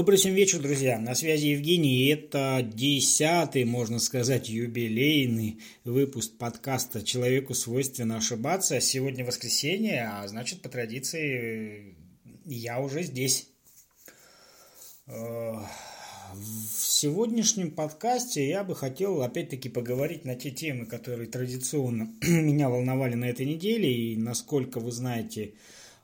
Добрый всем вечер, друзья. На связи Евгений, и это десятый, можно сказать, юбилейный выпуск подкаста «Человеку свойственно ошибаться». Сегодня воскресенье, а значит, по традиции, я уже здесь. Э, в сегодняшнем подкасте я бы хотел опять-таки поговорить на те темы, которые традиционно меня волновали на этой неделе, и насколько вы знаете,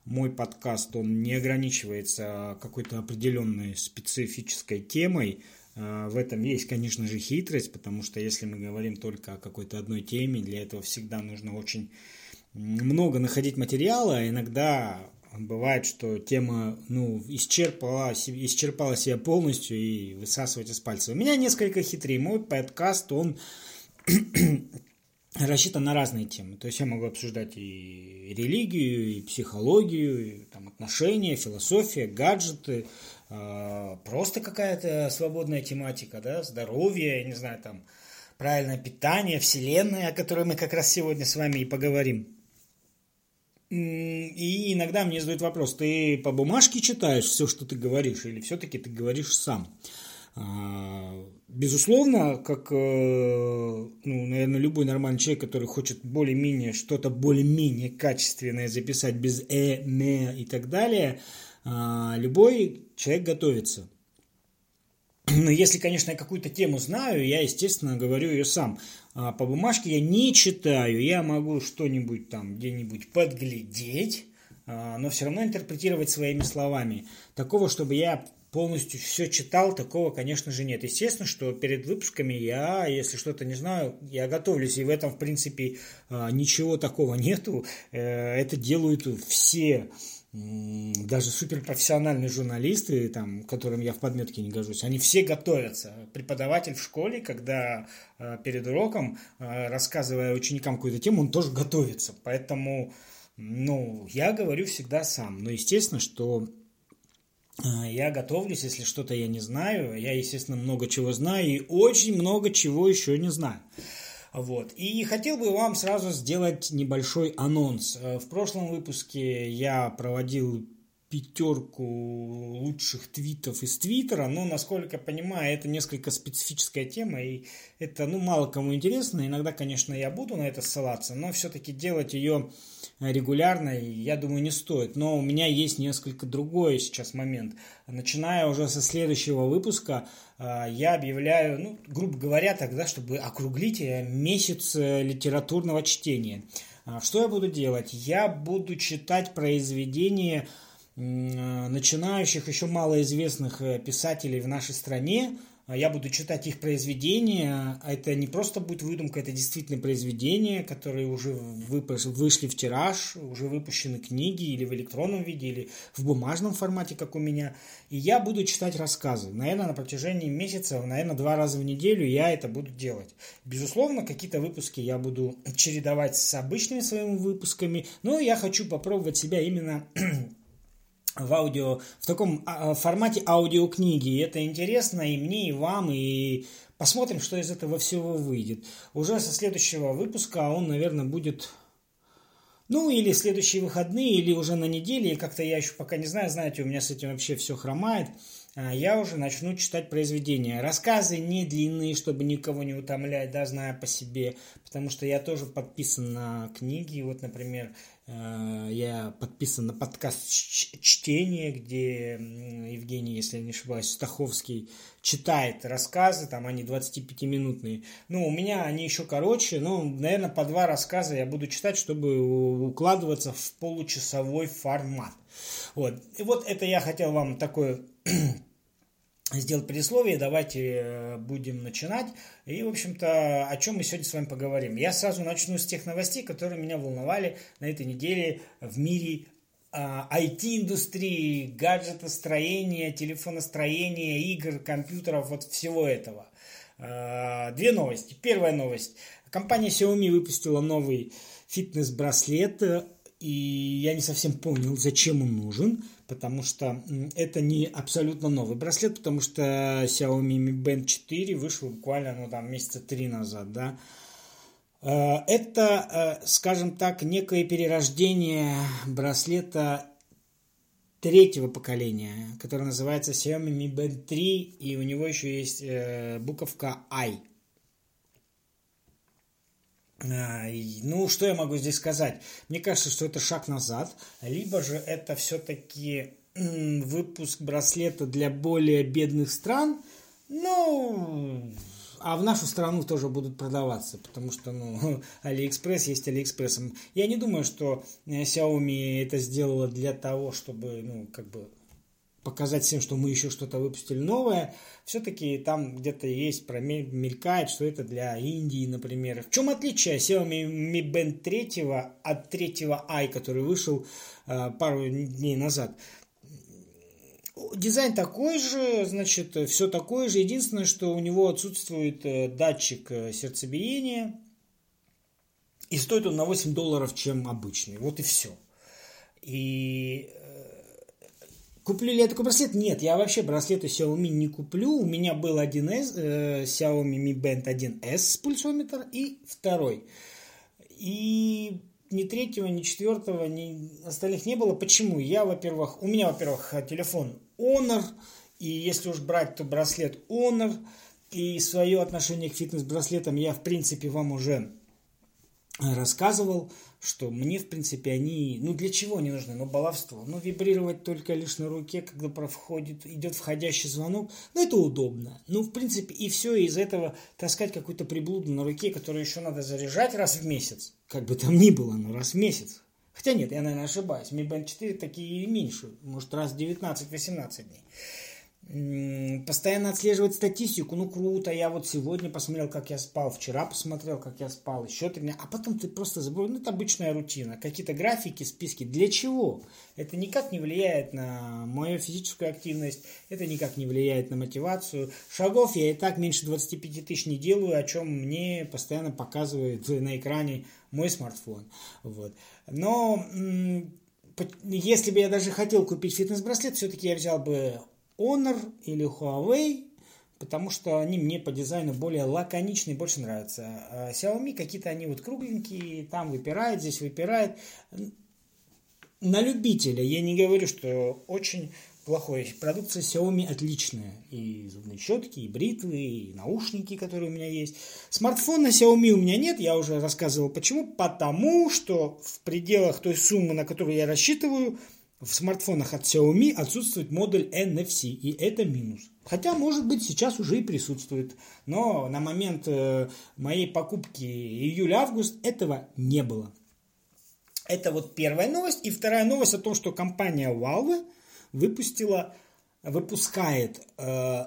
мой подкаст, он не ограничивается какой-то определенной специфической темой. А, в этом есть, конечно же, хитрость, потому что если мы говорим только о какой-то одной теме, для этого всегда нужно очень много находить материала. А иногда бывает, что тема ну, исчерпала, исчерпала себя полностью и высасывать из пальца. У меня несколько хитрее. Мой подкаст, он рассчитан на разные темы. То есть я могу обсуждать и религию, и психологию, и там, отношения, философия, гаджеты, э, просто какая-то свободная тематика, да, здоровье, я не знаю, там, правильное питание, вселенная, о которой мы как раз сегодня с вами и поговорим. И иногда мне задают вопрос, ты по бумажке читаешь все, что ты говоришь, или все-таки ты говоришь сам? А, безусловно, как, э, ну, наверное, любой нормальный человек, который хочет более-менее что-то более-менее качественное записать без «э», «не» и так далее, а, любой человек готовится. Но если, конечно, я какую-то тему знаю, я, естественно, говорю ее сам. А по бумажке я не читаю, я могу что-нибудь там где-нибудь подглядеть, но все равно интерпретировать своими словами. Такого, чтобы я полностью все читал, такого, конечно же, нет. Естественно, что перед выпусками я, если что-то не знаю, я готовлюсь, и в этом, в принципе, а, ничего такого нету. Э, это делают все даже суперпрофессиональные журналисты, там, которым я в подметке не гожусь, они все готовятся. Преподаватель в школе, когда э, перед уроком, э, рассказывая ученикам какую-то тему, он тоже готовится. Поэтому, ну, я говорю всегда сам. Но естественно, что а, я готовлюсь, если что-то я не знаю. Я, естественно, много чего знаю и очень много чего еще не знаю. Вот. И хотел бы вам сразу сделать небольшой анонс. Э, в прошлом выпуске я проводил пятерку лучших твитов из Твиттера, но, насколько я понимаю, это несколько специфическая тема, и это, ну, мало кому интересно. Иногда, конечно, я буду на это ссылаться, но все-таки делать ее регулярно, я думаю, не стоит. Но у меня есть несколько другой сейчас момент. Начиная уже со следующего выпуска, э, я объявляю, ну, грубо говоря, тогда, чтобы округлить э, месяц э, литературного чтения. А что я буду делать? Я буду читать произведения начинающих, еще малоизвестных писателей в нашей стране, а я буду читать их произведения. А это не просто будет выдумка, это действительно произведения, которые уже вышли в тираж, уже выпущены книги или в электронном виде, или в бумажном формате, как у меня. И я буду читать рассказы. Наверное, на протяжении месяца, наверное, два раза в неделю я это буду делать. Безусловно, какие-то выпуски я буду чередовать с обычными своими выпусками, но я хочу попробовать себя именно в аудио, в таком а, а, формате аудиокниги. И это интересно и мне, и вам, и посмотрим, что из этого всего выйдет. Уже со следующего выпуска он, наверное, будет... Ну, или следующие выходные, или уже на неделе, и как-то я еще пока не знаю, знаете, у меня с этим вообще все хромает. А, я уже начну читать произведения. Рассказы не длинные, чтобы никого не утомлять, да, зная по себе, потому что я тоже подписан на книги. Вот, например, я подписан на подкаст «Чтение», где Евгений, если я не ошибаюсь, Стаховский читает рассказы, там они 25-минутные. Ну, у меня они еще короче, ну, наверное, по два рассказа я буду читать, чтобы укладываться в получасовой формат. Вот. И вот это я хотел вам такое сделать предисловие, давайте э, будем начинать. И, в общем-то, о чем мы сегодня с вами поговорим. Я сразу начну с тех новостей, которые меня волновали на этой неделе в мире IT-индустрии, а, гаджетостроения, телефоностроения, игр, компьютеров, вот всего этого. А, две новости. Первая новость. Компания Xiaomi выпустила новый фитнес-браслет и я не совсем понял, зачем он нужен, потому что это не абсолютно новый браслет, потому что Xiaomi Mi Band 4 вышел буквально, ну, там, месяца три назад, да. Э, это, э, скажем так, некое перерождение браслета третьего поколения, который называется Xiaomi Mi Band 3, и у него еще есть э, буковка I. А, ну, что я могу здесь сказать? Мне кажется, что это шаг назад, либо же это все-таки выпуск браслета для более бедных стран. Ну, а в нашу страну тоже будут продаваться, потому что, ну, Алиэкспресс есть Алиэкспресс. Я не думаю, что э, Xiaomi это сделала для того, чтобы, ну, как бы показать всем, что мы еще что-то выпустили новое. Все-таки там где-то есть, мелькает, что это для Индии, например. В чем отличие Xiaomi Mi Band 3 от третьего i, который вышел э, пару дней назад? Дизайн такой же, значит, все такое же. Единственное, что у него отсутствует э, датчик э, сердцебиения. И стоит он на 8 долларов, чем обычный. Вот и все. И э, куплю ли я такой браслет? Нет, я вообще браслеты Xiaomi не куплю. У меня был один S, э, Xiaomi Mi Band 1S пульсометр и второй. И ни третьего, ни четвертого, ни остальных не было. Почему? Я, во-первых, у меня, во-первых, телефон Honor, и если уж брать, то браслет Honor, и свое отношение к фитнес-браслетам я, в принципе, вам уже рассказывал, что мне, в принципе, они, ну, для чего они нужны? Ну, баловство. Ну, вибрировать только лишь на руке, когда проходит, идет входящий звонок, ну, это удобно. Ну, в принципе, и все, и из этого таскать какую-то приблуду на руке, которую еще надо заряжать раз в месяц, как бы там ни было, но раз в месяц. Хотя нет, я, наверное, ошибаюсь. Mi Band 4 такие и меньше. Может, раз в 19-18 дней постоянно отслеживать статистику, ну круто, я вот сегодня посмотрел, как я спал, вчера посмотрел, как я спал, еще три дня, а потом ты просто забыл, ну это обычная рутина, какие-то графики, списки, для чего? Это никак не влияет на мою физическую активность, это никак не влияет на мотивацию, шагов я и так меньше 25 тысяч не делаю, о чем мне постоянно показывает на экране мой смартфон, вот, но если бы я даже хотел купить фитнес-браслет, все-таки я взял бы Honor или Huawei, потому что они мне по дизайну более лаконичные, больше нравятся. А Xiaomi какие-то они вот кругленькие, там выпирает, здесь выпирает. На любителя я не говорю, что очень плохой. Продукция Xiaomi отличная. И зубные щетки, и бритвы, и наушники, которые у меня есть. Смартфона Xiaomi у меня нет, я уже рассказывал почему. Потому что в пределах той суммы, на которую я рассчитываю, в смартфонах от Xiaomi отсутствует модуль NFC, и это минус. Хотя, может быть, сейчас уже и присутствует. Но на момент э, моей покупки июля-август этого не было. Это вот первая новость. И вторая новость о том, что компания Valve выпустила, выпускает э,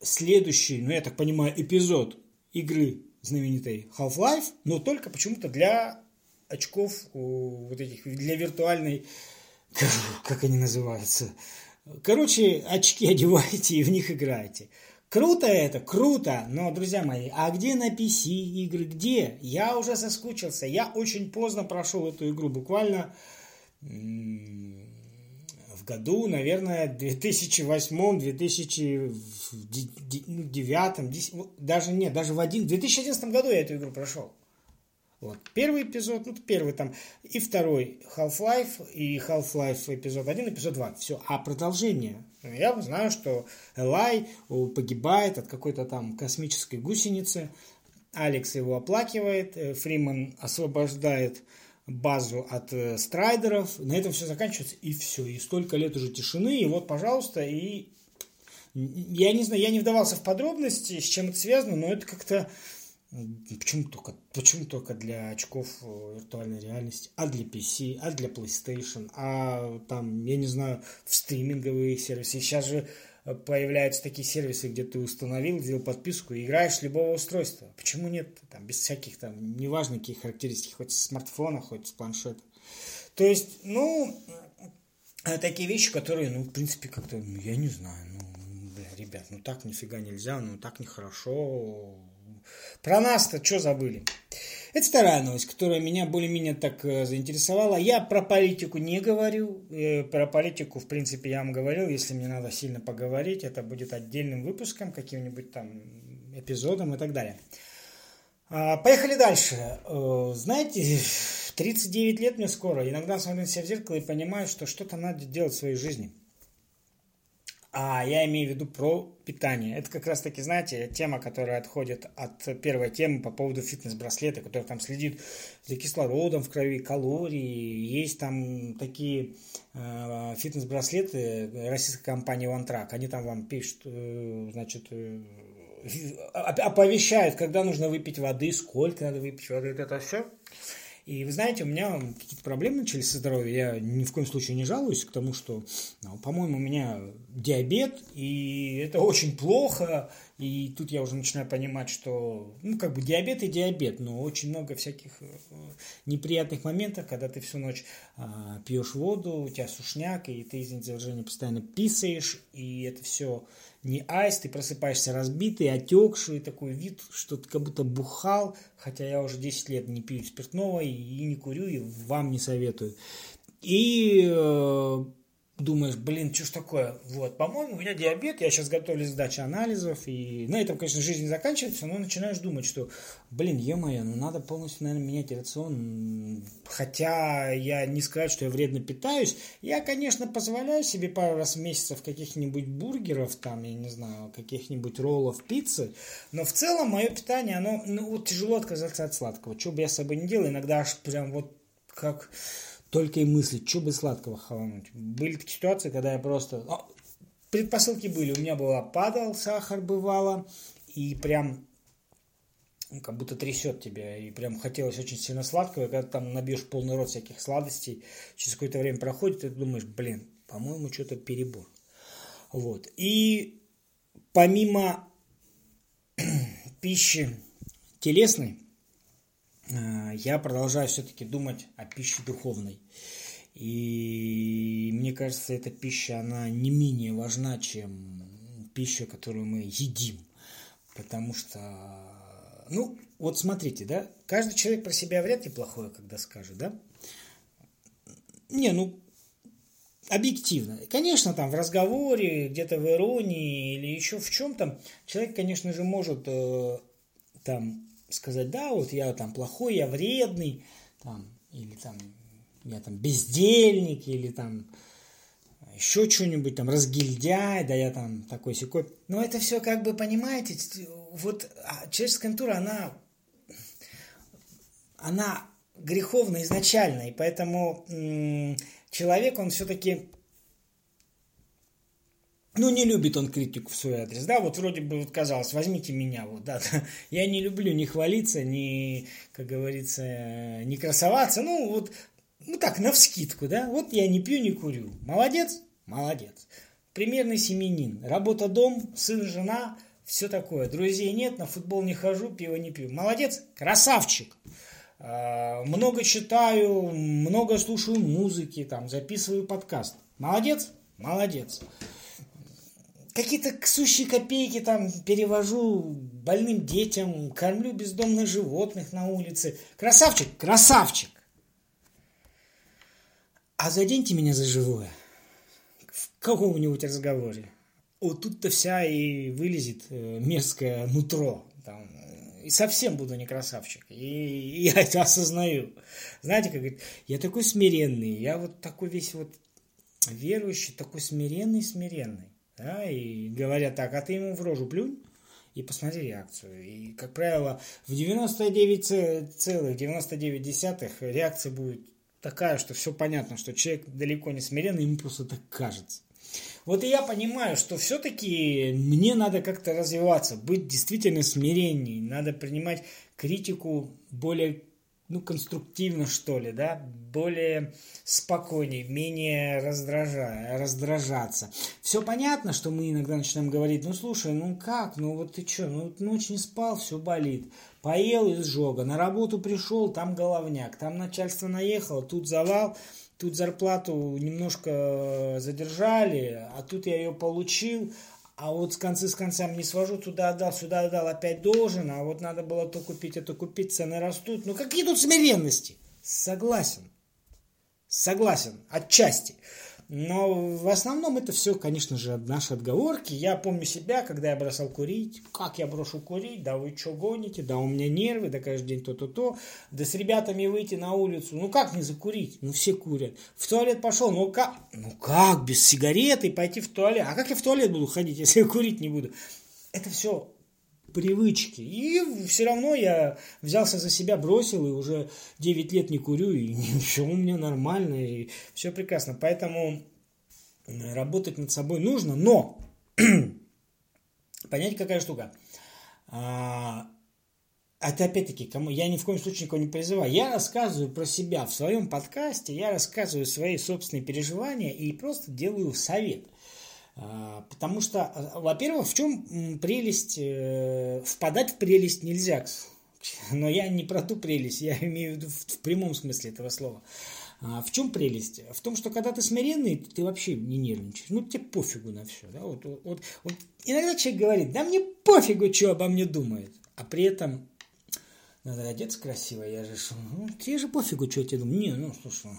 следующий, ну я так понимаю, эпизод игры знаменитой Half-Life, но только почему-то для очков вот этих, для виртуальной как они называются. Короче, очки одеваете и в них играете. Круто это, круто, но, друзья мои, а где на PC игры, где? Я уже соскучился, я очень поздно прошел эту игру, буквально в году, наверное, 2008, 2009, даже нет, даже в один, в 2011 году я эту игру прошел. Вот. Первый эпизод, ну, первый там, и второй Half-Life, и Half-Life эпизод 1, эпизод 2. Все. А продолжение? Я знаю, что Элай погибает от какой-то там космической гусеницы. Алекс его оплакивает, э, Фриман освобождает базу от э, страйдеров. На этом все заканчивается, и все. И столько лет уже тишины, и вот, пожалуйста, и я не знаю, я не вдавался в подробности, с чем это связано, но это как-то Почему только, почему только для очков э, виртуальной реальности, а для PC, а для PlayStation, а там, я не знаю, в стриминговые сервисы. Сейчас же э, появляются такие сервисы, где ты установил, сделал подписку и играешь с любого устройства. Почему нет? Там, без всяких там, неважно каких характеристик, хоть с смартфона, хоть с планшета. То есть, ну, э, такие вещи, которые, ну, в принципе, как-то, ну, я не знаю, ну, бля, ребят, ну так нифига нельзя, ну так нехорошо, про нас-то что забыли? Это вторая новость, которая меня более-менее так э, заинтересовала. Я про политику не говорю. Э, про политику, в принципе, я вам говорил. Если мне надо сильно поговорить, это будет отдельным выпуском, каким-нибудь там эпизодом и так далее. А, поехали дальше. Э, знаете, 39 лет мне скоро. Иногда смотрю на себя в зеркало и понимаю, что что-то надо делать в своей жизни. А я имею в виду про питание. Это как раз таки, знаете, тема, которая отходит от первой темы по поводу фитнес-браслета, который там следит за кислородом в крови, калории. Есть там такие э, фитнес-браслеты российской компании OneTrack. Они там вам пишут, э, значит, э, оповещают, когда нужно выпить воды, сколько надо выпить воды, это все. И вы знаете, у меня какие-то проблемы начались со здоровьем. Я ни в коем случае не жалуюсь к тому, что, ну, по-моему, у меня диабет, и это очень плохо. И тут я уже начинаю понимать, что, ну, как бы диабет и диабет, но очень много всяких э, неприятных моментов, когда ты всю ночь а, пьешь воду, у тебя сушняк, и ты, извините за выражение, постоянно писаешь, и это все не айс, ты просыпаешься разбитый, отекший, такой вид, что ты как будто бухал, хотя я уже 10 лет не пью спиртного и, и не курю, и вам не советую. И э, думаешь, блин, что ж такое? Вот, по-моему, у меня диабет, я сейчас готовлюсь к сдаче анализов, и на этом, конечно, жизнь не заканчивается, но начинаешь думать, что, блин, е-мое, ну надо полностью, наверное, менять рацион, хотя я не сказать, что я вредно питаюсь, я, конечно, позволяю себе пару раз в месяц каких-нибудь бургеров, там, я не знаю, каких-нибудь роллов, пиццы, но в целом мое питание, оно, ну, вот тяжело отказаться от сладкого, что бы я с собой не делал, иногда аж прям вот как только и мыслить, что бы сладкого хавануть. Были такие ситуации, когда я просто... Ну, предпосылки были. У меня было падал сахар, бывало, и прям ну, как будто трясет тебя, и прям хотелось очень сильно сладкого, и когда ты там набьешь полный рот всяких сладостей, через какое-то время проходит, и ты думаешь, блин, по-моему, что-то перебор. Вот. И помимо пищи телесной, я продолжаю все-таки думать о пище духовной. И мне кажется, эта пища, она не менее важна, чем пища, которую мы едим. Потому что, ну, вот смотрите, да, каждый человек про себя вряд ли плохое, когда скажет, да? Не, ну, объективно. Конечно, там в разговоре, где-то в иронии или еще в чем-то, человек, конечно же, может э, там сказать, да, вот я там плохой, я вредный, там, или там я там бездельник, или там еще что-нибудь, там, разгильдяй, да я там такой секой. Но это все как бы, понимаете, вот а человеческая натура, она, она греховна изначально, и поэтому человек, он все-таки ну, не любит он критику в свой адрес, да, вот вроде бы вот казалось, возьмите меня, вот, да, я не люблю ни хвалиться, ни, как говорится, не красоваться, ну, вот, ну, так, навскидку, да, вот я не пью, не курю, молодец, молодец, примерный семенин, работа, дом, сын, жена, все такое, друзей нет, на футбол не хожу, пиво не пью, молодец, красавчик, а, много читаю, много слушаю музыки, там, записываю подкаст, молодец, молодец, какие-то сущие копейки там перевожу больным детям, кормлю бездомных животных на улице. Красавчик, красавчик! А заденьте меня за живое в каком-нибудь разговоре. Вот тут-то вся и вылезет э, мерзкое нутро. Там, и совсем буду не красавчик. И, и я это осознаю. Знаете, как говорит, я такой смиренный, я вот такой весь вот верующий, такой смиренный, смиренный да, и говорят так, а ты ему в рожу плюнь, и посмотри реакцию. И, как правило, в 99,99 реакция будет такая, что все понятно, что человек далеко не смиренный, ему просто так кажется. Вот и я понимаю, что все-таки мне надо как-то развиваться, быть действительно смиренней, надо принимать критику более ну, конструктивно, что ли, да, более спокойнее, менее раздражая, раздражаться. Все понятно, что мы иногда начинаем говорить, ну, слушай, ну как, ну вот ты что, ну ночь не спал, все болит. Поел изжога, на работу пришел, там головняк, там начальство наехало, тут завал, тут зарплату немножко задержали, а тут я ее получил, а вот с концы с концами не свожу, туда отдал, сюда отдал, опять должен, а вот надо было то купить, это купить, цены растут. Ну какие тут смиренности? Согласен. Согласен, отчасти. Но в основном это все, конечно же, наши отговорки. Я помню себя, когда я бросал курить. Как я брошу курить? Да вы что гоните? Да у меня нервы, да каждый день то-то-то. Да с ребятами выйти на улицу. Ну как не закурить? Ну все курят. В туалет пошел. Ну как? Ну как без сигареты пойти в туалет? А как я в туалет буду ходить, если я курить не буду? Это все привычки. И все равно я взялся за себя, бросил, и уже 9 лет не курю, и все у меня нормально, и все прекрасно. Поэтому работать над собой нужно, но понять какая штука. А, это опять-таки, кому я ни в коем случае никого не призываю. Я рассказываю про себя в своем подкасте, я рассказываю свои собственные переживания и просто делаю совет – потому что, а, во-первых, в чем прелесть, э, впадать в прелесть нельзя. Но я не про ту прелесть, я имею в виду в прямом смысле этого слова. А в чем прелесть? В том, что когда ты смиренный, ты вообще не нервничаешь. Ну, тебе пофигу на все. Да? Вот, вот, вот. Иногда человек говорит, да мне пофигу, что обо мне думает. А при этом надо одеться красиво. Я же, ну, тебе же пофигу, что я тебе думаю. Не, ну, слушай.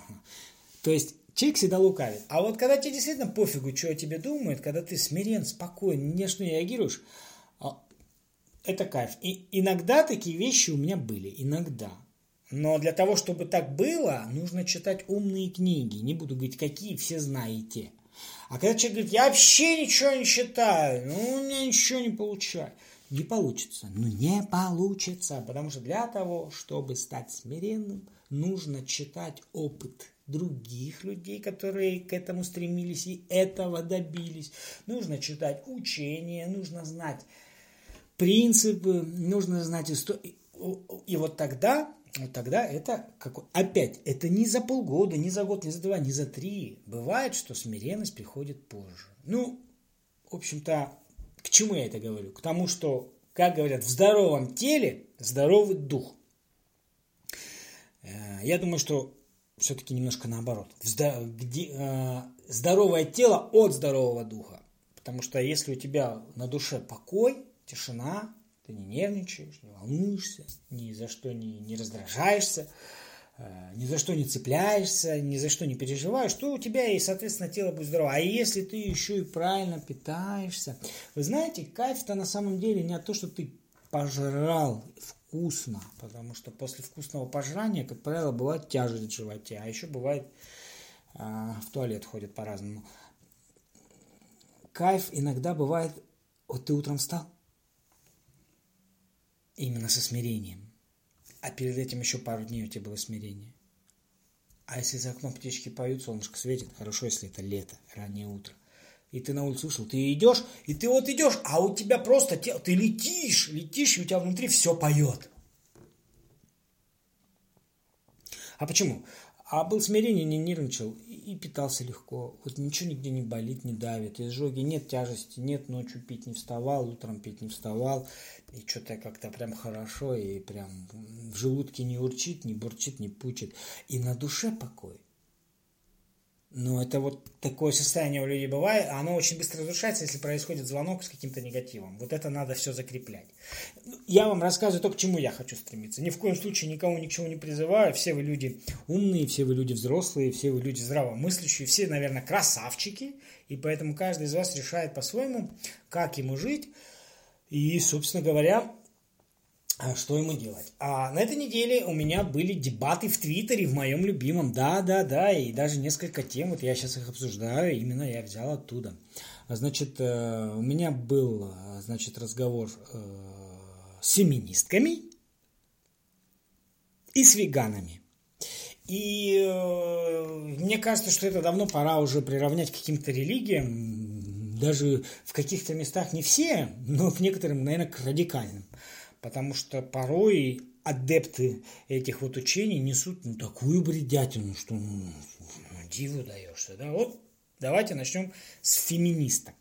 То есть Человек всегда лукавит. А вот когда тебе действительно пофигу, что о тебе думают, когда ты смирен, спокоен, ни на что не реагируешь, а, это кайф. И иногда такие вещи у меня были. Иногда. Но для того, чтобы так было, нужно читать умные книги. Не буду говорить, какие, все знаете. А когда человек говорит, я вообще ничего не читаю, ну, у меня ничего не получается. Не получится. Ну, не получится. Потому что для того, чтобы стать смиренным, нужно читать опыт других людей, которые к этому стремились и этого добились. Нужно читать учения, нужно знать принципы, нужно знать историю. И вот тогда, вот тогда это как, опять, это не за полгода, не за год, не за два, не за три. Бывает, что смиренность приходит позже. Ну, в общем-то, к чему я это говорю? К тому, что, как говорят, в здоровом теле здоровый дух. Э, я думаю, что все-таки немножко наоборот. Э, здоровое тело от здорового духа. Потому что если у тебя на душе покой, тишина, ты не нервничаешь, не волнуешься, ни за что не, не раздражаешься, э, ни за что не цепляешься, ни за что не переживаешь, то у тебя и, соответственно, тело будет здорово. А если ты еще и правильно питаешься, вы знаете, кайф-то на самом деле не от того, что ты пожрал вкусно, потому что после вкусного пожрания, как правило, бывает тяжесть в животе, а еще бывает э, в туалет ходит по-разному. Кайф иногда бывает, вот ты утром встал, именно со смирением, а перед этим еще пару дней у тебя было смирение. А если за окном птички поют, солнышко светит, хорошо, если это лето, раннее утро и ты на улицу вышел, ты идешь, и ты вот идешь, а у тебя просто, ты летишь, летишь, и у тебя внутри все поет. А почему? А был смирение, не нервничал и питался легко. Вот ничего нигде не болит, не давит. Изжоги нет тяжести, нет, ночью пить не вставал, утром пить не вставал. И что-то как-то прям хорошо, и прям в желудке не урчит, не бурчит, не пучит. И на душе покой. Но это вот такое состояние у людей бывает, а оно очень быстро разрушается, если происходит звонок с каким-то негативом. Вот это надо все закреплять. Я вам рассказываю то, к чему я хочу стремиться. Ни в коем случае никому ни к чему не призываю. Все вы люди умные, все вы люди взрослые, все вы люди здравомыслящие, все, наверное, красавчики. И поэтому каждый из вас решает по-своему, как ему жить. И, собственно говоря, что ему делать? А на этой неделе у меня были дебаты в Твиттере, в моем любимом. Да, да, да, и даже несколько тем, вот я сейчас их обсуждаю, именно я взял оттуда. Значит, э, у меня был, значит, разговор э, с феминистками и с веганами. И э, мне кажется, что это давно пора уже приравнять к каким-то религиям, даже в каких-то местах не все, но к некоторым, наверное, к радикальным потому что порой адепты этих вот учений несут ну, такую бредятину, что ну, диву даешься. Да? Вот давайте начнем с феминисток.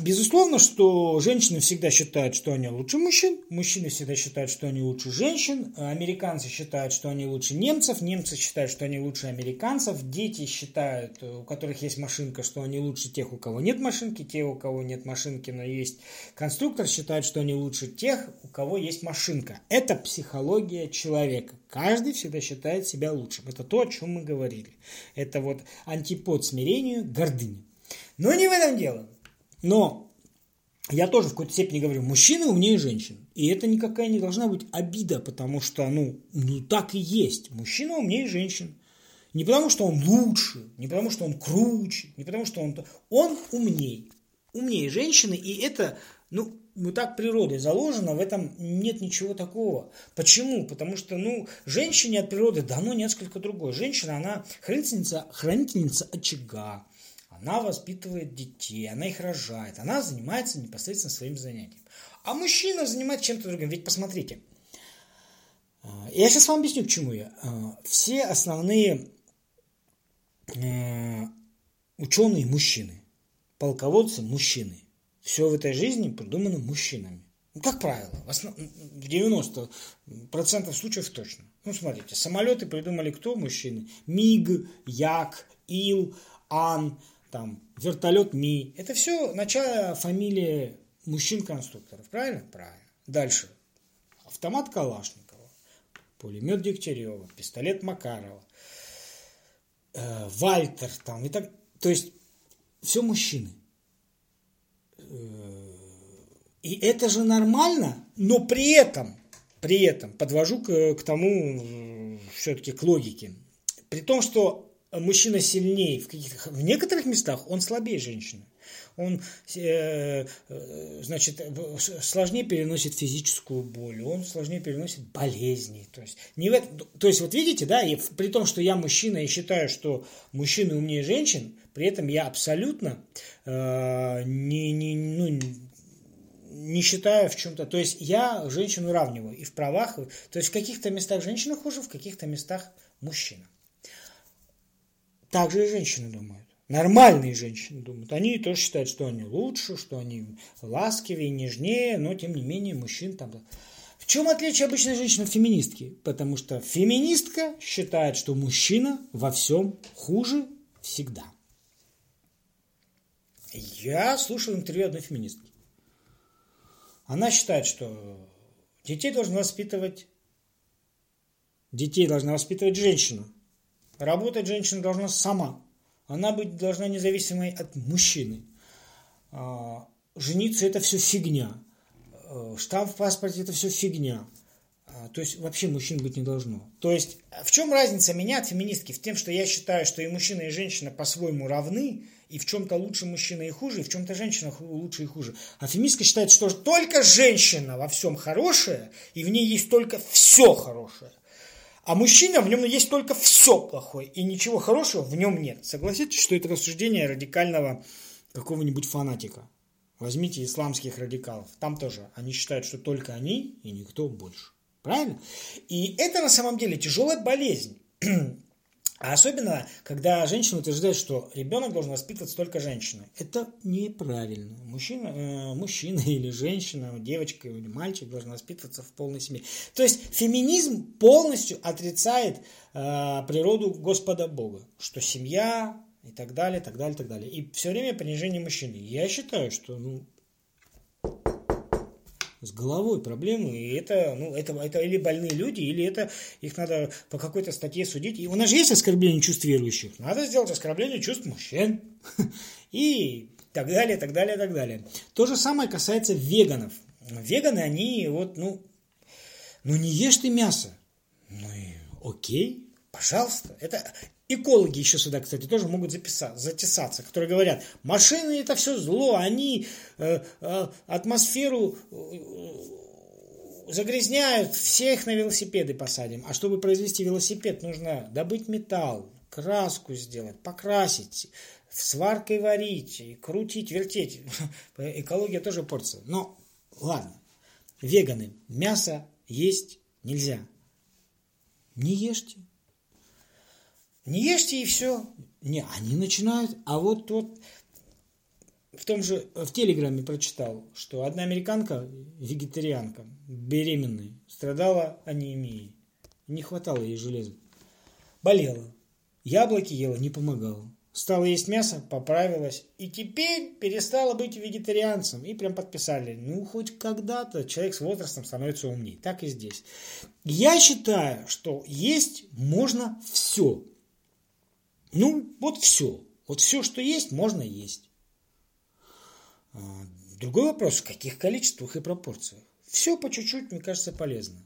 Безусловно, что женщины всегда считают, что они лучше мужчин, мужчины всегда считают, что они лучше женщин, американцы считают, что они лучше немцев, немцы считают, что они лучше американцев, дети считают, у которых есть машинка, что они лучше тех, у кого нет машинки, те, у кого нет машинки, но есть конструктор, считают, что они лучше тех, у кого есть машинка. Это психология человека. Каждый всегда считает себя лучшим. Это то, о чем мы говорили. Это вот антипод смирению, гордыни. Но не в этом дело. Но я тоже в какой-то степени говорю, мужчины умнее женщин. И это никакая не должна быть обида, потому что, ну, ну так и есть. Мужчина умнее женщин. Не потому, что он лучше, не потому, что он круче, не потому, что он... Он умнее. Умнее женщины, и это, ну, ну так природой заложено, в этом нет ничего такого. Почему? Потому что, ну, женщине от природы дано несколько другое. Женщина, она хранительница, хранительница очага, она воспитывает детей, она их рожает, она занимается непосредственно своим занятием. А мужчина занимается чем-то другим. Ведь посмотрите, а, я сейчас вам объясню, к чему я. А, все основные а, ученые мужчины, полководцы мужчины. Все в этой жизни придумано мужчинами. Ну, как правило, в, основ... в 90% случаев точно. Ну, смотрите, самолеты придумали кто? Мужчины. МиГ, Як, Ил, Ан, там, вертолет Ми. Это все начало фамилии мужчин-конструкторов, правильно? Правильно. Дальше. Автомат Калашникова, пулемет Дегтярева, пистолет Макарова, э, Вальтер там и так. То есть все мужчины. Э, и это же нормально, но при этом, при этом подвожу к, к тому, все-таки к логике. При том, что мужчина сильнее в, каких в некоторых местах, он слабее женщины. Он, э, э, значит, сложнее переносит физическую боль, он сложнее переносит болезни. То есть, не в то есть вот видите, да, и при том, что я мужчина и считаю, что мужчины умнее женщин, при этом я абсолютно э, не, не, ну, не считаю в чем-то. То есть я женщину уравниваю и в правах. То есть в каких-то местах женщина хуже, в каких-то местах мужчина. Так же и женщины думают. Нормальные женщины думают. Они тоже считают, что они лучше, что они ласкивее, нежнее, но тем не менее мужчин там... В чем отличие обычной женщины от феминистки? Потому что феминистка считает, что мужчина во всем хуже всегда. Я слушал интервью одной феминистки. Она считает, что детей должна воспитывать детей должна воспитывать женщина. Работать женщина должна сама. Она быть должна независимой от мужчины. А, жениться это все фигня. А, штамп в паспорте это все фигня. А, то есть вообще мужчин быть не должно. То есть в чем разница меня от феминистки? В том, что я считаю, что и мужчина, и женщина по-своему равны, и в чем-то лучше мужчина и хуже, и в чем-то женщина лучше и хуже. А феминистка считает, что только женщина во всем хорошая, и в ней есть только все хорошее. А мужчина, в нем есть только все плохое, и ничего хорошего в нем нет. Согласитесь, что это рассуждение радикального какого-нибудь фанатика. Возьмите исламских радикалов. Там тоже они считают, что только они и никто больше. Правильно? И это на самом деле тяжелая болезнь. А особенно, когда женщина утверждает, что ребенок должен воспитываться только женщиной. Это неправильно. Мужчина, э, мужчина или женщина, девочка или мальчик должен воспитываться в полной семье. То есть феминизм полностью отрицает э, природу Господа Бога, что семья и так далее, так далее, так далее. И все время понижение мужчины. Я считаю, что ну, с головой проблемы, и это, ну, это, это или больные люди, или это их надо по какой-то статье судить. И у нас же есть оскорбление чувств верующих. Надо сделать оскорбление чувств мужчин. И так далее, так далее, так далее. То же самое касается веганов. Веганы, они вот, ну, ну не ешь ты мясо. Ну и окей, пожалуйста. Это, Экологи еще сюда, кстати, тоже могут записать, затесаться, которые говорят, машины это все зло, они э, э, атмосферу э, загрязняют, всех на велосипеды посадим. А чтобы произвести велосипед, нужно добыть металл, краску сделать, покрасить, сваркой варить, крутить, вертеть. Экология тоже портится. Но ладно, веганы, мясо есть нельзя. Не ешьте. Не ешьте и все. Не, они начинают, а вот вот в том же, в Телеграме прочитал, что одна американка, вегетарианка, беременная, страдала анемией. Не хватало ей железа. Болела. Яблоки ела, не помогало. Стала есть мясо, поправилась. И теперь перестала быть вегетарианцем. И прям подписали. Ну, хоть когда-то человек с возрастом становится умнее. Так и здесь. Я считаю, что есть можно все. Ну, вот все. Вот все, что есть, можно есть. А, другой вопрос, в каких количествах и пропорциях. Все по чуть-чуть, мне кажется, полезно.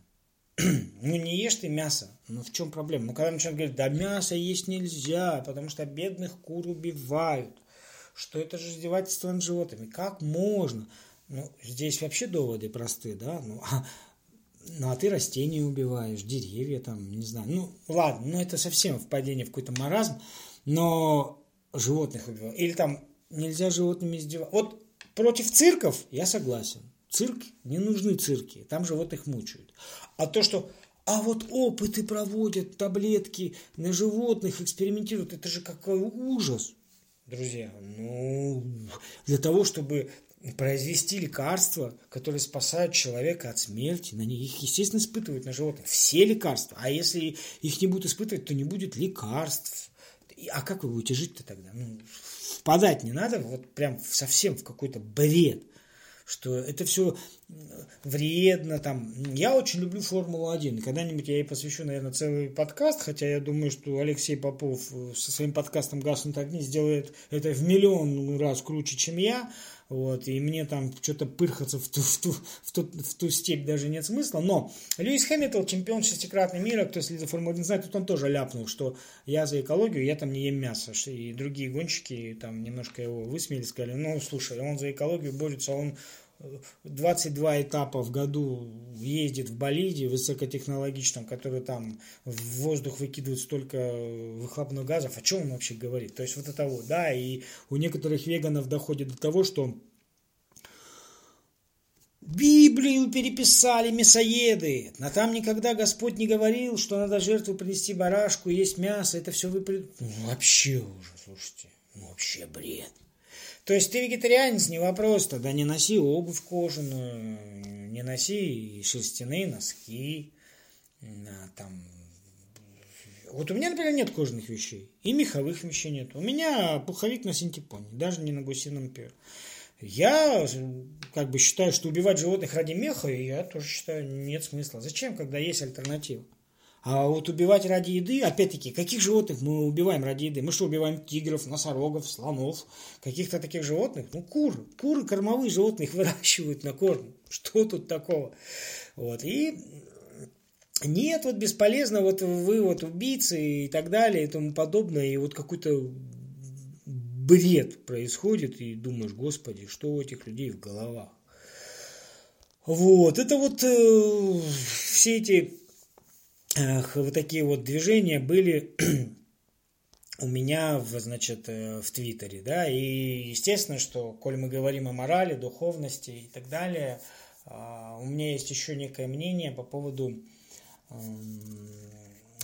ну не ешь ты мясо. Ну в чем проблема? Ну когда начинают говорить, да мясо есть нельзя, потому что бедных кур убивают. Что это же издевательство над животными. Как можно? Ну, здесь вообще доводы простые, да? Ну, а, ну, а ты растения убиваешь, деревья там, не знаю. Ну, ладно, ну это совсем впадение в какой-то маразм, но животных убивают. Или там нельзя животными издеваться. Вот против цирков я согласен. Цирк, не нужны цирки, там животных мучают. А то, что а вот опыты проводят, таблетки на животных экспериментируют, это же какой ужас. Друзья, ну, для того, чтобы произвести лекарства, которые спасают человека от смерти, на них, их, естественно, испытывают на животных. Все лекарства. А если их не будут испытывать, то не будет лекарств. А как вы будете жить-то тогда? Ну, впадать не надо, вот прям совсем в какой-то бред что это все вредно там. Я очень люблю Формулу-1. Когда-нибудь я ей посвящу, наверное, целый подкаст, хотя я думаю, что Алексей Попов со своим подкастом «Гаснут огни» сделает это в миллион раз круче, чем я. Вот, и мне там что-то пырхаться в ту, в, ту, в, ту, в ту степь даже нет смысла. Но Льюис Хэмилтон, чемпион шестикратный мира, кто следит за Формулой-1 знает, тут он тоже ляпнул, что я за экологию, я там не ем мясо. И другие гонщики там немножко его высмеяли, сказали, ну, слушай, он за экологию борется, он 22 этапа в году ездит в болиде высокотехнологичном, который там в воздух выкидывает столько выхлопных газов, о чем он вообще говорит? То есть вот это вот, да, и у некоторых веганов доходит до того, что Библию переписали мясоеды, но там никогда Господь не говорил, что надо жертву принести барашку, есть мясо, это все вы... Ну, вообще уже, слушайте, ну, вообще бред. То есть ты вегетарианец, не вопрос, тогда не носи обувь кожаную, не носи шерстяные носки, там, вот у меня, например, нет кожаных вещей. И меховых вещей нет. У меня пуховик на синтепоне, даже не на гусином пере. Я как бы считаю, что убивать животных ради меха, я тоже считаю, нет смысла. Зачем, когда есть альтернатива? А вот убивать ради еды, опять-таки, каких животных мы убиваем ради еды? Мы что, убиваем тигров, носорогов, слонов, каких-то таких животных? Ну, куры. Куры кормовые животные их выращивают на корм. Что тут такого? Вот. И нет, вот бесполезно, вот вы вот убийцы и так далее и тому подобное, и вот какой-то бред происходит, и думаешь, господи, что у этих людей в головах? Вот, это вот э, все эти вот такие вот движения были у меня, в, значит, э, в Твиттере, да, и естественно, что, коль мы говорим о морали, духовности и так далее, а, у меня есть еще некое мнение по поводу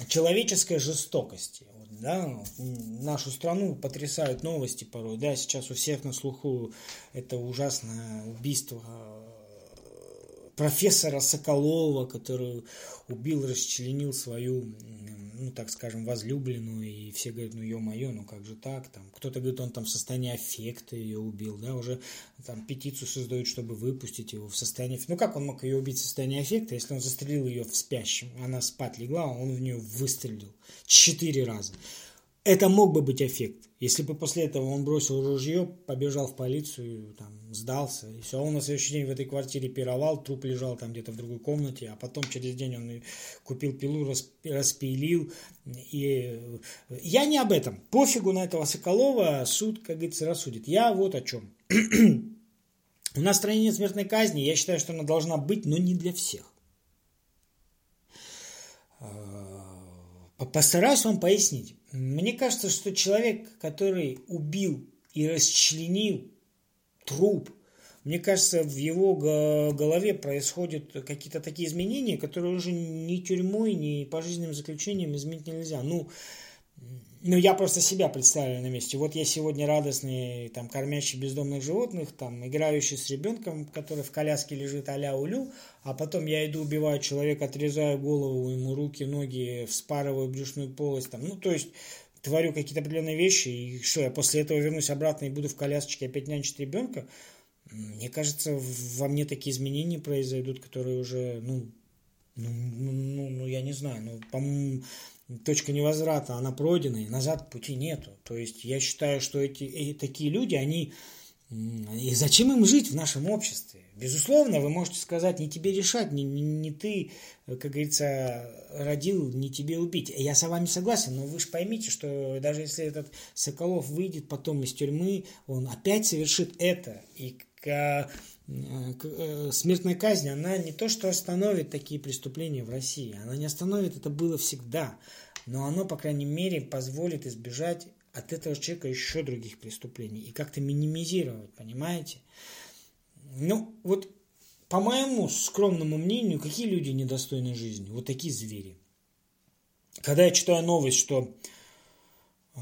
человеческой жестокости. Да, нашу страну потрясают новости порой, да, сейчас у всех на слуху это ужасное убийство профессора Соколова, который убил, расчленил свою, ну, так скажем, возлюбленную, и все говорят, ну, ё-моё, ну, как же так, там, кто-то говорит, он там в состоянии аффекта ее убил, да, уже там петицию создают, чтобы выпустить его в состоянии, ну, как он мог ее убить в состоянии аффекта, если он застрелил ее в спящем, она спать легла, он в нее выстрелил четыре раза. Это мог бы быть эффект. Если бы после этого он бросил ружье, побежал в полицию, там, сдался, и все, он на следующий день в этой квартире пировал, труп лежал там где-то в другой комнате, а потом через день он купил пилу, распилил. И я не об этом. Пофигу на этого Соколова, суд, как говорится, рассудит. Я вот о чем. У нас в стране нет смертной казни, я считаю, что она должна быть, но не для всех. А, постараюсь вам пояснить. Мне кажется, что человек, который убил и расчленил труп, мне кажется, в его голове происходят какие-то такие изменения, которые уже ни тюрьмой, ни пожизненным заключением изменить нельзя. Ну, ну, я просто себя представляю на месте. Вот я сегодня радостный, там, кормящий бездомных животных, там, играющий с ребенком, который в коляске лежит а-ля улю, а потом я иду, убиваю человека, отрезаю голову, ему руки, ноги, вспарываю брюшную полость, там, ну, то есть, творю какие-то определенные вещи, и что, я после этого вернусь обратно и буду в колясочке опять нянчить ребенка? Мне кажется, во мне такие изменения произойдут, которые уже, ну, ну, ну, ну, ну я не знаю, ну, по-моему, точка невозврата, она пройдена, и назад пути нету. То есть я считаю, что эти, эти такие люди, они... И зачем им жить в нашем обществе? Безусловно, вы можете сказать, не тебе решать, не, не, не ты, как говорится, родил, не тебе убить. Я с вами согласен, но вы же поймите, что даже если этот Соколов выйдет потом из тюрьмы, он опять совершит это. И к, к, смертная казнь, она не то, что остановит такие преступления в России, она не остановит, это было всегда но оно, по крайней мере, позволит избежать от этого человека еще других преступлений и как-то минимизировать, понимаете? Ну, вот по моему скромному мнению, какие люди недостойны жизни? Вот такие звери. Когда я читаю новость, что э,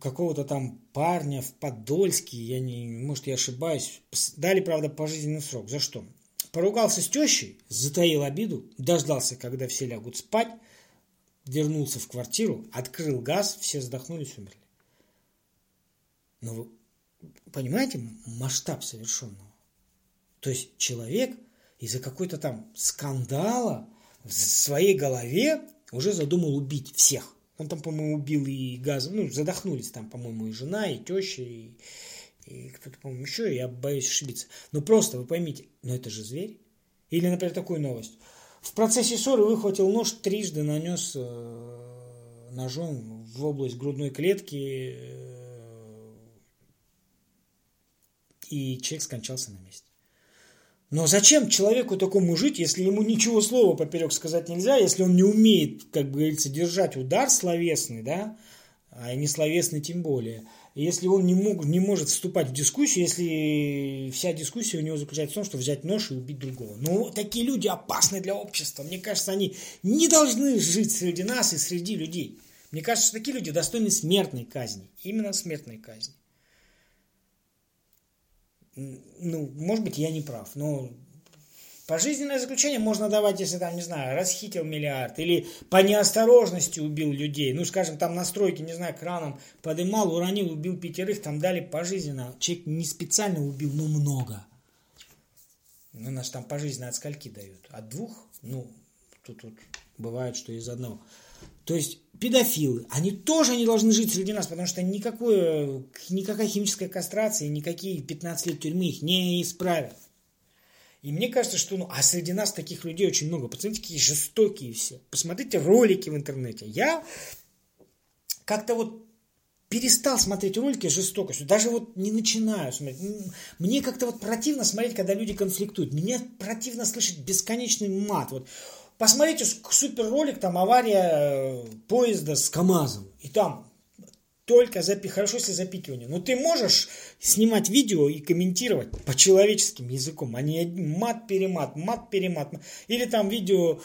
какого-то там парня в Подольске, я не, может, я ошибаюсь, дали, правда, пожизненный срок. За что? Поругался с тещей, затаил обиду, дождался, когда все лягут спать, вернулся в квартиру, открыл газ, все задохнулись, умерли. Но вы понимаете масштаб совершенного? То есть человек из-за какой-то там скандала в своей голове уже задумал убить всех. Он там, по-моему, убил и газом, ну, задохнулись там, по-моему, и жена, и теща, и, и кто-то, по-моему, еще, я боюсь ошибиться. Но просто, вы поймите, но это же зверь. Или, например, такую новость. В процессе ссоры выхватил нож, трижды нанес э, ножом в область грудной клетки, э, и человек скончался на месте. Но зачем человеку такому жить, если ему ничего слова поперек сказать нельзя, если он не умеет, как говорится, держать удар словесный, да, а не словесный тем более – если он не, мог, не может вступать в дискуссию, если вся дискуссия у него заключается в том, что взять нож и убить другого. Ну, такие люди опасны для общества. Мне кажется, они не должны жить среди нас и среди людей. Мне кажется, что такие люди достойны смертной казни. Именно смертной казни. Ну, может быть, я не прав, но Пожизненное заключение можно давать, если там, не знаю, расхитил миллиард или по неосторожности убил людей. Ну, скажем, там на стройке, не знаю, краном подымал, уронил, убил пятерых, там дали пожизненно. Человек не специально убил, но много. Ну, нас там пожизненно от скольки дают? От двух? Ну, тут вот бывает, что из одного. То есть педофилы, они тоже не должны жить среди нас, потому что никакое, никакая химическая кастрация, никакие 15 лет тюрьмы их не исправят. И мне кажется, что, ну, а среди нас таких людей очень много. Посмотрите, какие жестокие все. Посмотрите ролики в интернете. Я как-то вот перестал смотреть ролики с жестокостью. Даже вот не начинаю смотреть. Мне как-то вот противно смотреть, когда люди конфликтуют. Мне противно слышать бесконечный мат. Вот посмотрите супер ролик, там авария э, поезда с КАМАЗом. И там только запи... хорошо, если запикивание. Но ты можешь снимать видео и комментировать по человеческим языком, а не мат-перемат, мат-перемат. Или там видео,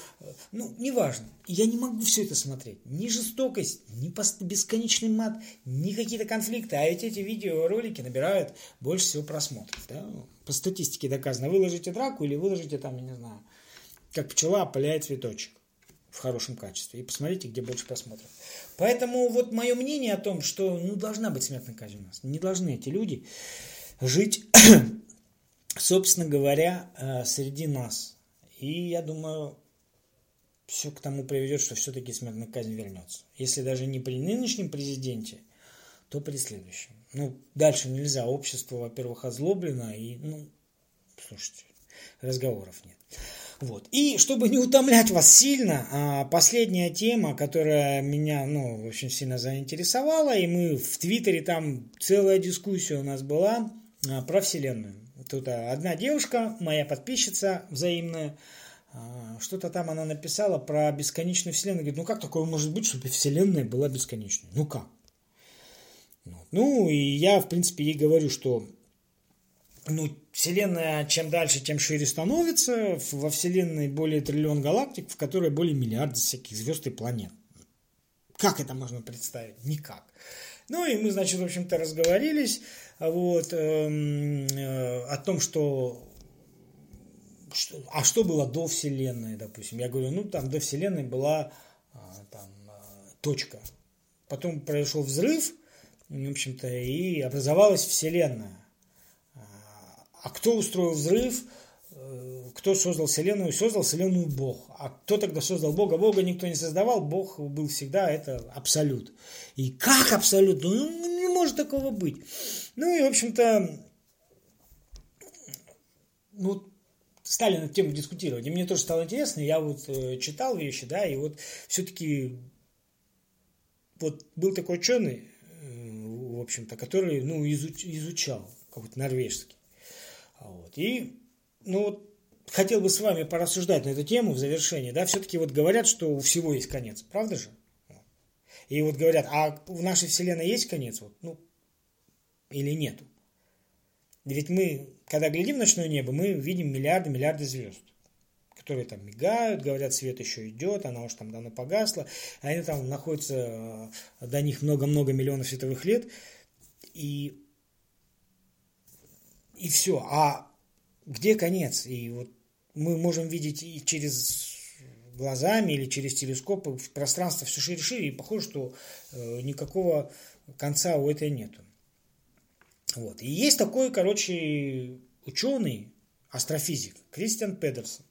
ну, неважно. Я не могу все это смотреть. Ни жестокость, ни бесконечный мат, ни какие-то конфликты. А ведь эти видеоролики набирают больше всего просмотров. Да? По статистике доказано. Выложите драку или выложите там, я не знаю, как пчела опыляет цветочек в хорошем качестве. И посмотрите, где больше просмотров. Поэтому вот мое мнение о том, что ну, должна быть смертная казнь у нас. Не должны эти люди жить, собственно говоря, э, среди нас. И я думаю, все к тому приведет, что все-таки смертная казнь вернется. Если даже не при нынешнем президенте, то при следующем. Ну, дальше нельзя. Общество, во-первых, озлоблено, и, ну, слушайте, разговоров нет. Вот. И чтобы не утомлять вас сильно, а, последняя тема, которая меня ну, очень сильно заинтересовала, и мы в Твиттере там целая дискуссия у нас была а, про Вселенную. Тут а, одна девушка, моя подписчица взаимная, что-то там она написала про бесконечную Вселенную. Говорит, ну как такое может быть, чтобы Вселенная была бесконечной? Ну как? Ну, и я, в принципе, ей говорю, что ну, Вселенная чем дальше, тем шире становится. Во Вселенной более триллион галактик, в которой более миллиарда всяких звезд и планет. Как это можно представить? Никак. Ну и мы, значит, в общем-то, разговорились вот, эм, э, о том, что что, а что было до Вселенной, допустим? Я говорю, ну там до Вселенной была а, там, а, точка. Потом произошел взрыв, в общем-то, и образовалась Вселенная. А, кто устроил взрыв? Э, кто создал Вселенную? Создал Вселенную Бог. А кто тогда создал Бога? Бога никто не создавал, Бог был всегда, это абсолют. И как абсолют? Ну, не может такого быть. Ну и, в общем-то, ну, стали над тем дискутировать. И мне тоже стало интересно, я вот э, читал вещи, да, и вот все-таки вот был такой ученый, э, в общем-то, который, ну, изуч, изучал, какой-то норвежский. А вот. И, ну, вот, хотел бы с вами порассуждать на эту тему в завершении, да, все-таки вот говорят, что у всего есть конец, правда же? И вот говорят, а в нашей Вселенной есть конец, вот, ну, или нету? Ведь мы, когда глядим в ночное небо, мы видим миллиарды, миллиарды звезд, которые там мигают, говорят, свет еще идет, она уж там давно погасла, а они там находятся, э, до них много-много миллионов световых лет, и, и все. А где конец? И вот мы можем видеть и через глазами или через телескопы пространство все шире и шире, и похоже, что э, никакого конца у этой нету. Вот. И есть такой, короче, ученый, астрофизик, Кристиан Педерсон.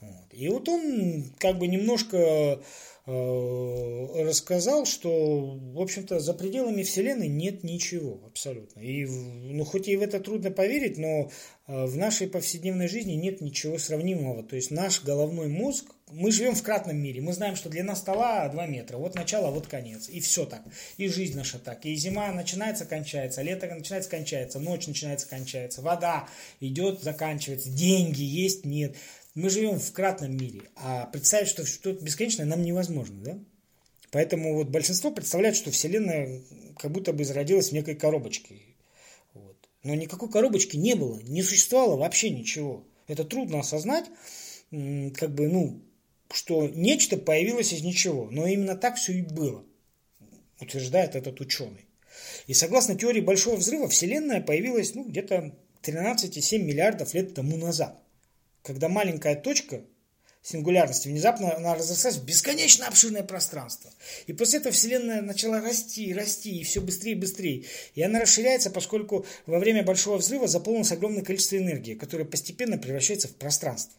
Вот. И вот он как бы немножко рассказал, что, в общем-то, за пределами Вселенной нет ничего абсолютно. И, ну, хоть и в это трудно поверить, но э, в нашей повседневной жизни нет ничего сравнимого. То есть наш головной мозг мы живем в кратном мире. Мы знаем, что длина стола 2 метра. Вот начало, вот конец. И все так. И жизнь наша так. И зима начинается, кончается. Лето начинается, кончается. Ночь начинается, кончается. Вода идет, заканчивается. Деньги есть, нет. Мы живем в кратном мире. А представить, что что-то бесконечное нам невозможно. Да? Поэтому вот большинство представляет, что Вселенная как будто бы зародилась в некой коробочке. Вот. Но никакой коробочки не было. Не существовало вообще ничего. Это трудно осознать. Как бы, ну, что нечто появилось из ничего. Но именно так все и было, утверждает этот ученый. И согласно теории Большого Взрыва, Вселенная появилась ну, где-то 13,7 миллиардов лет тому назад, когда маленькая точка сингулярности внезапно она разрослась в бесконечно обширное пространство. И после этого Вселенная начала расти, расти, и все быстрее и быстрее. И она расширяется, поскольку во время Большого Взрыва заполнилось огромное количество энергии, которое постепенно превращается в пространство.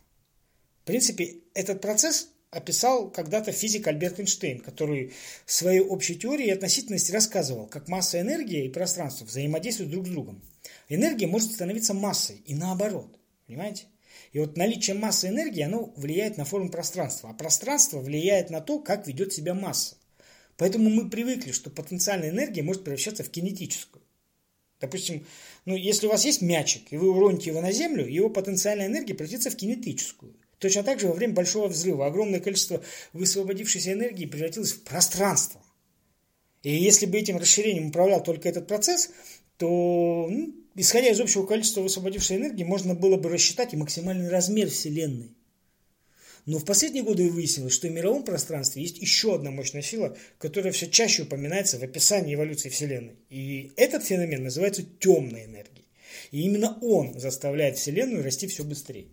В принципе, этот процесс описал когда-то физик Альберт Эйнштейн, который в своей общей теории относительности рассказывал, как масса энергии и пространство взаимодействуют друг с другом. Энергия может становиться массой и наоборот. Понимаете? И вот наличие массы энергии, оно влияет на форму пространства, а пространство влияет на то, как ведет себя масса. Поэтому мы привыкли, что потенциальная энергия может превращаться в кинетическую. Допустим, ну, если у вас есть мячик, и вы уроните его на землю, его потенциальная энергия превратится в кинетическую. Точно так же во время Большого взрыва огромное количество высвободившейся энергии превратилось в пространство. И если бы этим расширением управлял только этот процесс, то, ну, исходя из общего количества высвободившейся энергии, можно было бы рассчитать и максимальный размер Вселенной. Но в последние годы выяснилось, что в мировом пространстве есть еще одна мощная сила, которая все чаще упоминается в описании эволюции Вселенной. И этот феномен называется темной энергией. И именно он заставляет Вселенную расти все быстрее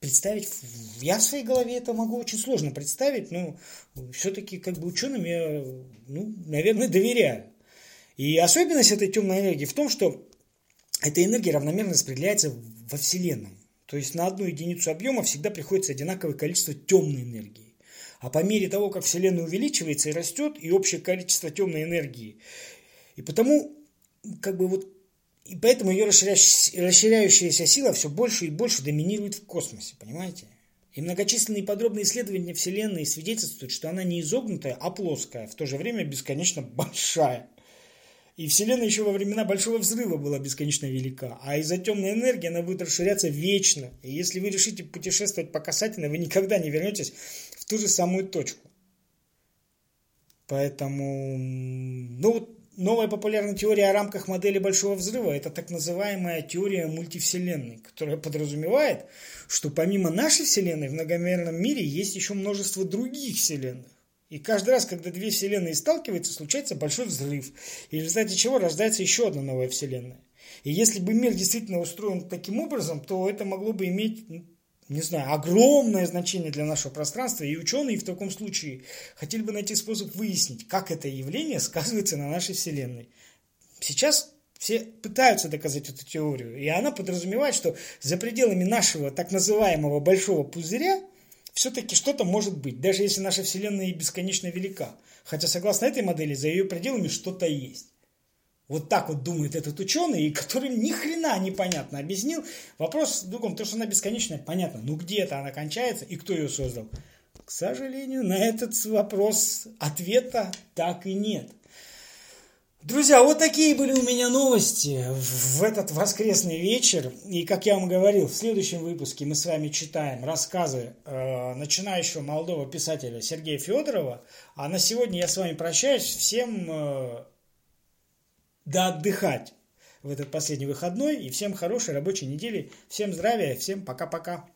представить, я в своей голове это могу очень сложно представить, но все-таки как бы ученым я, ну, наверное, доверяю. И особенность этой темной энергии в том, что эта энергия равномерно распределяется во Вселенной. То есть на одну единицу объема всегда приходится одинаковое количество темной энергии. А по мере того, как Вселенная увеличивается и растет, и общее количество темной энергии. И потому, как бы вот и поэтому ее расширяющаяся сила все больше и больше доминирует в космосе, понимаете? И многочисленные подробные исследования Вселенной свидетельствуют, что она не изогнутая, а плоская, в то же время бесконечно большая. И Вселенная еще во времена Большого Взрыва была бесконечно велика, а из-за темной энергии она будет расширяться вечно. И если вы решите путешествовать по касательной, вы никогда не вернетесь в ту же самую точку. Поэтому, ну Новая популярная теория о рамках модели Большого Взрыва – это так называемая теория мультивселенной, которая подразумевает, что помимо нашей Вселенной в многомерном мире есть еще множество других Вселенных. И каждый раз, когда две вселенные сталкиваются, случается большой взрыв, и в результате чего рождается еще одна новая вселенная. И если бы мир действительно устроен таким образом, то это могло бы иметь, ну, не знаю, огромное значение для нашего пространства. И ученые в таком случае хотели бы найти способ выяснить, как это явление сказывается на нашей Вселенной. Сейчас все пытаются доказать эту теорию, и она подразумевает, что за пределами нашего так называемого большого пузыря все-таки что-то может быть, даже если наша Вселенная и бесконечно велика. Хотя, согласно этой модели, за ее пределами что-то есть. Вот так вот думает этот ученый, который ни хрена непонятно объяснил. Вопрос в другом, то, что она бесконечная, понятно. Ну где-то она кончается и кто ее создал? К сожалению, на этот вопрос ответа так и нет. Друзья, вот такие были у меня новости в этот воскресный вечер. И, как я вам говорил, в следующем выпуске мы с вами читаем рассказы э, начинающего молодого писателя Сергея Федорова. А на сегодня я с вами прощаюсь. Всем э, да отдыхать в этот последний выходной. И всем хорошей рабочей недели. Всем здравия, всем пока-пока.